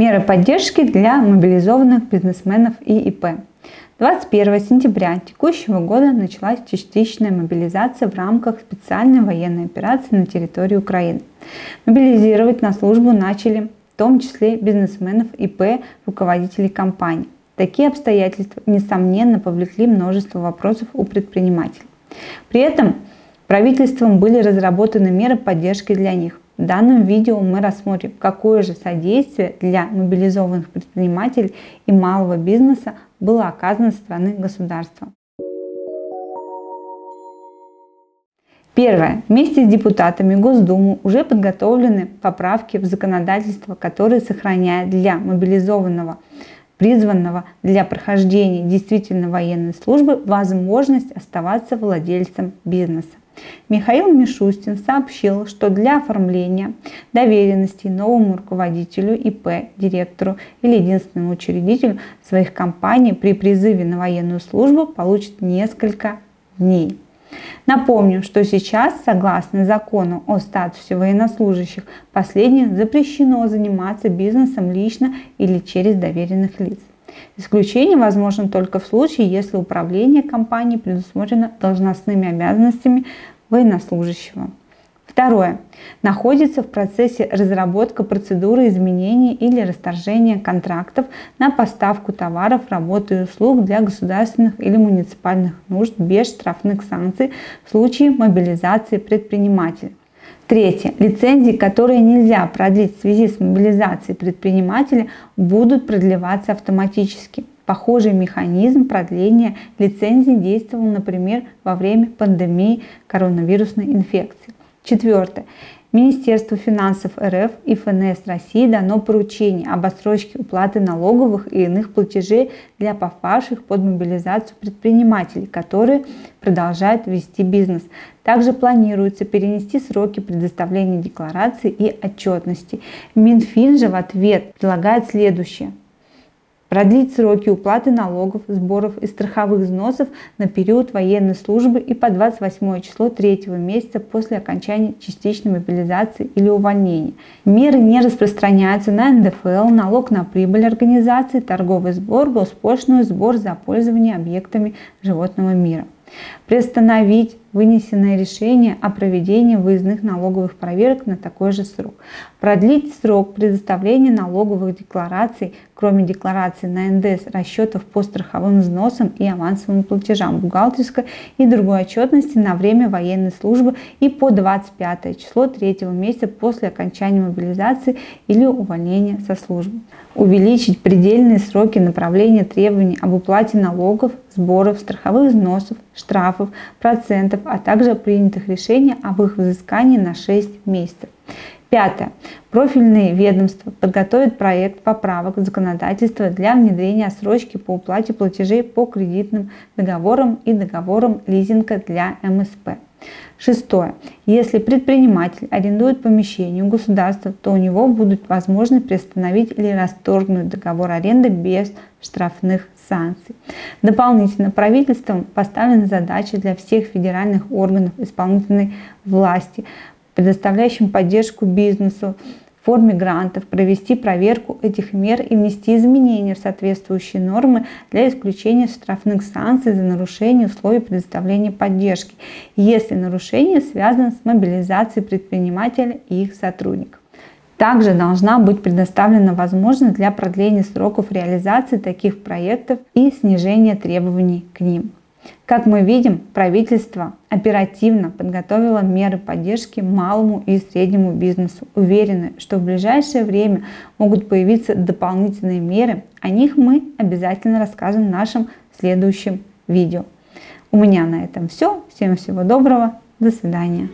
Меры поддержки для мобилизованных бизнесменов и ИП. 21 сентября текущего года началась частичная мобилизация в рамках специальной военной операции на территории Украины. Мобилизировать на службу начали в том числе бизнесменов ИП, руководителей компаний. Такие обстоятельства, несомненно, повлекли множество вопросов у предпринимателей. При этом правительством были разработаны меры поддержки для них. В данном видео мы рассмотрим, какое же содействие для мобилизованных предпринимателей и малого бизнеса было оказано со стороны государства. Первое. Вместе с депутатами Госдумы уже подготовлены поправки в законодательство, которые сохраняют для мобилизованного, призванного для прохождения действительно военной службы возможность оставаться владельцем бизнеса. Михаил Мишустин сообщил, что для оформления доверенностей новому руководителю ИП, директору или единственному учредителю своих компаний при призыве на военную службу получит несколько дней. Напомню, что сейчас, согласно закону о статусе военнослужащих, последним запрещено заниматься бизнесом лично или через доверенных лиц. Исключение возможно только в случае, если управление компанией предусмотрено должностными обязанностями военнослужащего. Второе. Находится в процессе разработка процедуры изменения или расторжения контрактов на поставку товаров, работы и услуг для государственных или муниципальных нужд без штрафных санкций в случае мобилизации предпринимателя. Третье. Лицензии, которые нельзя продлить в связи с мобилизацией предпринимателя, будут продлеваться автоматически. Похожий механизм продления лицензии действовал, например, во время пандемии коронавирусной инфекции. Четвертое. Министерству финансов РФ и ФНС России дано поручение об отсрочке уплаты налоговых и иных платежей для попавших под мобилизацию предпринимателей, которые продолжают вести бизнес. Также планируется перенести сроки предоставления декларации и отчетности. Минфин же в ответ предлагает следующее продлить сроки уплаты налогов, сборов и страховых взносов на период военной службы и по 28 число третьего месяца после окончания частичной мобилизации или увольнения. Меры не распространяются на НДФЛ, налог на прибыль организации, торговый сбор, госпошлину, сбор за пользование объектами животного мира приостановить вынесенное решение о проведении выездных налоговых проверок на такой же срок, продлить срок предоставления налоговых деклараций, кроме деклараций на НДС, расчетов по страховым взносам и авансовым платежам, бухгалтерской и другой отчетности на время военной службы и по 25 число третьего месяца после окончания мобилизации или увольнения со службы. Увеличить предельные сроки направления требований об уплате налогов, сборов, страховых взносов, штрафов, процентов, а также принятых решений об их взыскании на 6 месяцев. Пятое. Профильные ведомства подготовят проект поправок законодательства для внедрения отсрочки по уплате платежей по кредитным договорам и договорам лизинга для МСП. Шестое. Если предприниматель арендует помещение у государства, то у него будет возможность приостановить или расторгнуть договор аренды без штрафных санкций. Дополнительно правительством поставлена задача для всех федеральных органов исполнительной власти, предоставляющим поддержку бизнесу, в форме грантов, провести проверку этих мер и внести изменения в соответствующие нормы для исключения штрафных санкций за нарушение условий предоставления поддержки, если нарушение связано с мобилизацией предпринимателя и их сотрудников. Также должна быть предоставлена возможность для продления сроков реализации таких проектов и снижения требований к ним. Как мы видим, правительство оперативно подготовило меры поддержки малому и среднему бизнесу. Уверены, что в ближайшее время могут появиться дополнительные меры. О них мы обязательно расскажем в нашем следующем видео. У меня на этом все. Всем всего доброго. До свидания.